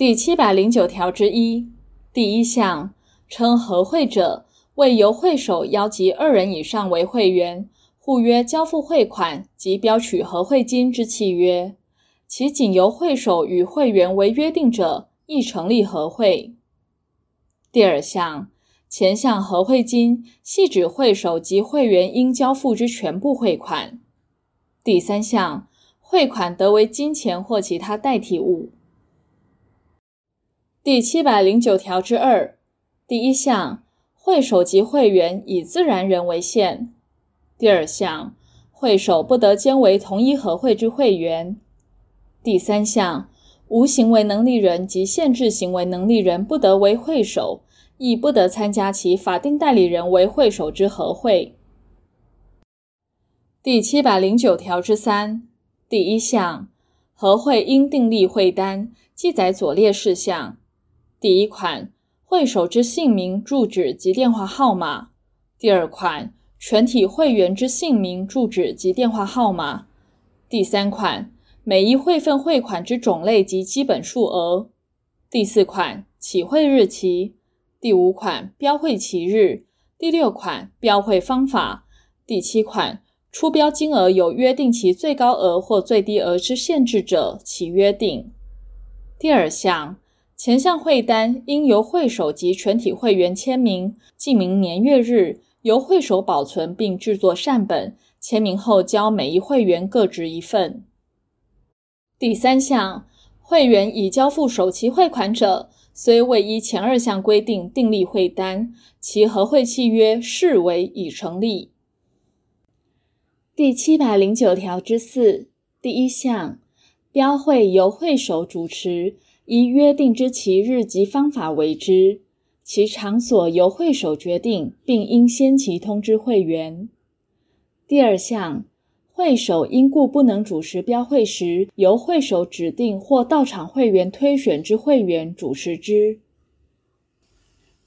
第七百零九条之一第一项，称合会者，为由会首邀集二人以上为会员，互约交付汇款及标取合会金之契约，其仅由会首与会员为约定者，亦成立合会。第二项，前项合会金系指会首及会员应交付之全部汇款。第三项，汇款得为金钱或其他代替物。第七百零九条之二第一项，会首及会员以自然人为限。第二项，会首不得兼为同一合会之会员。第三项，无行为能力人及限制行为能力人不得为会首，亦不得参加其法定代理人为会首之合会。第七百零九条之三第一项，合会应订立会单，记载左列事项。第一款，会首之姓名、住址及电话号码；第二款，全体会员之姓名、住址及电话号码；第三款，每一会份汇款之种类及基本数额；第四款，起汇日期；第五款，标汇期日；第六款，标汇方法；第七款，出标金额有约定其最高额或最低额之限制者，其约定。第二项。前项汇单应由会首及全体会员签名，记明年月日，由会首保存并制作善本，签名后交每一会员各执一份。第三项，会员已交付首期汇款者，虽未依前二项规定订立汇单，其合会契约视为已成立。第七百零九条之四第一项，标会由会首主持。依约定之期日及方法为之，其场所由会首决定，并应先期通知会员。第二项，会首因故不能主持标会时，由会首指定或到场会员推选之会员主持之。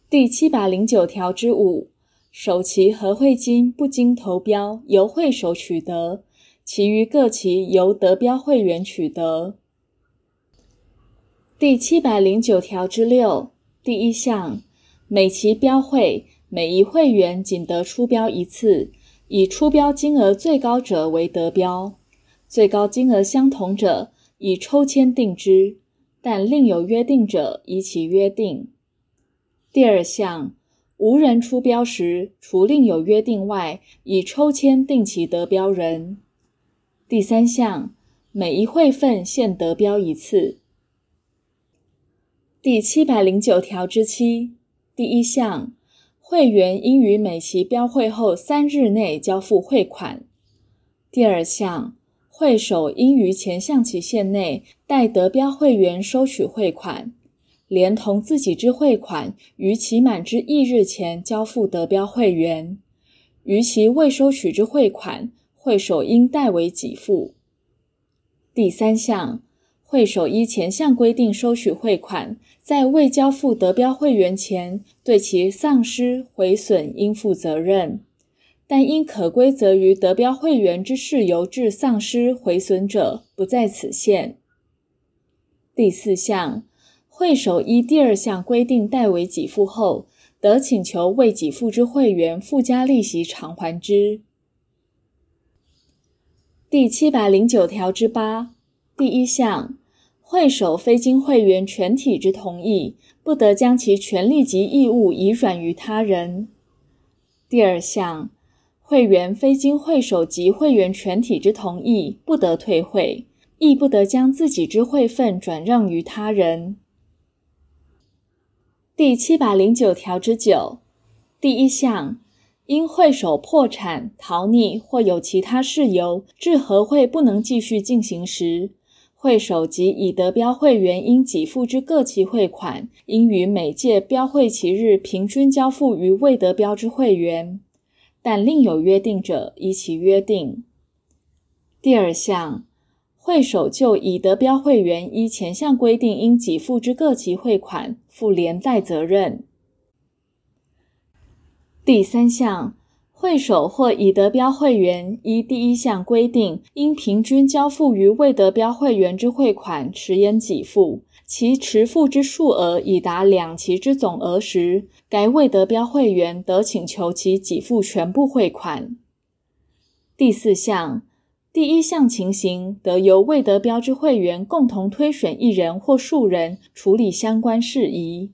第七百零九条之五，首期合会金不经投标，由会首取得，其余各期由得标会员取得。第七百零九条之六第一项，每期标会，每一会员仅得出标一次，以出标金额最高者为得标，最高金额相同者以抽签定之，但另有约定者依其约定。第二项，无人出标时，除另有约定外，以抽签定其得标人。第三项，每一会份限得标一次。第七百零九条之七第一项，会员应于每期标会后三日内交付汇款。第二项，会首应于前项期限内代得标会员收取汇款，连同自己之汇款于期满之翌日前交付得标会员。逾期未收取之汇款，会首应代为给付。第三项。会首依前项规定收取汇款，在未交付得标会员前，对其丧失、毁损应负责任，但因可归责于得标会员之事由致丧失、毁损者，不在此限。第四项，会首依第二项规定代为给付后，得请求未给付之会员附加利息偿还之。第七百零九条之八第一项。会首非经会员全体之同意，不得将其权利及义务移转于他人。第二项，会员非经会首及会员全体之同意，不得退会，亦不得将自己之会份转让于他人。第七百零九条之九第一项，因会首破产、逃匿或有其他事由，致合会不能继续进行时，会首及已得标会员应给付之各期汇款，应于每届标会期日平均交付于未得标之会员，但另有约定者依其约定。第二项，会首就已得标会员依前项规定应给付之各期汇款负连带责任。第三项。会首或已得标会员依第一项规定，应平均交付于未得标会员之汇款迟延给付，其迟付之数额已达两期之总额时，该未得标会员得请求其给付全部汇款。第四项，第一项情形得由未得标之会员共同推选一人或数人处理相关事宜。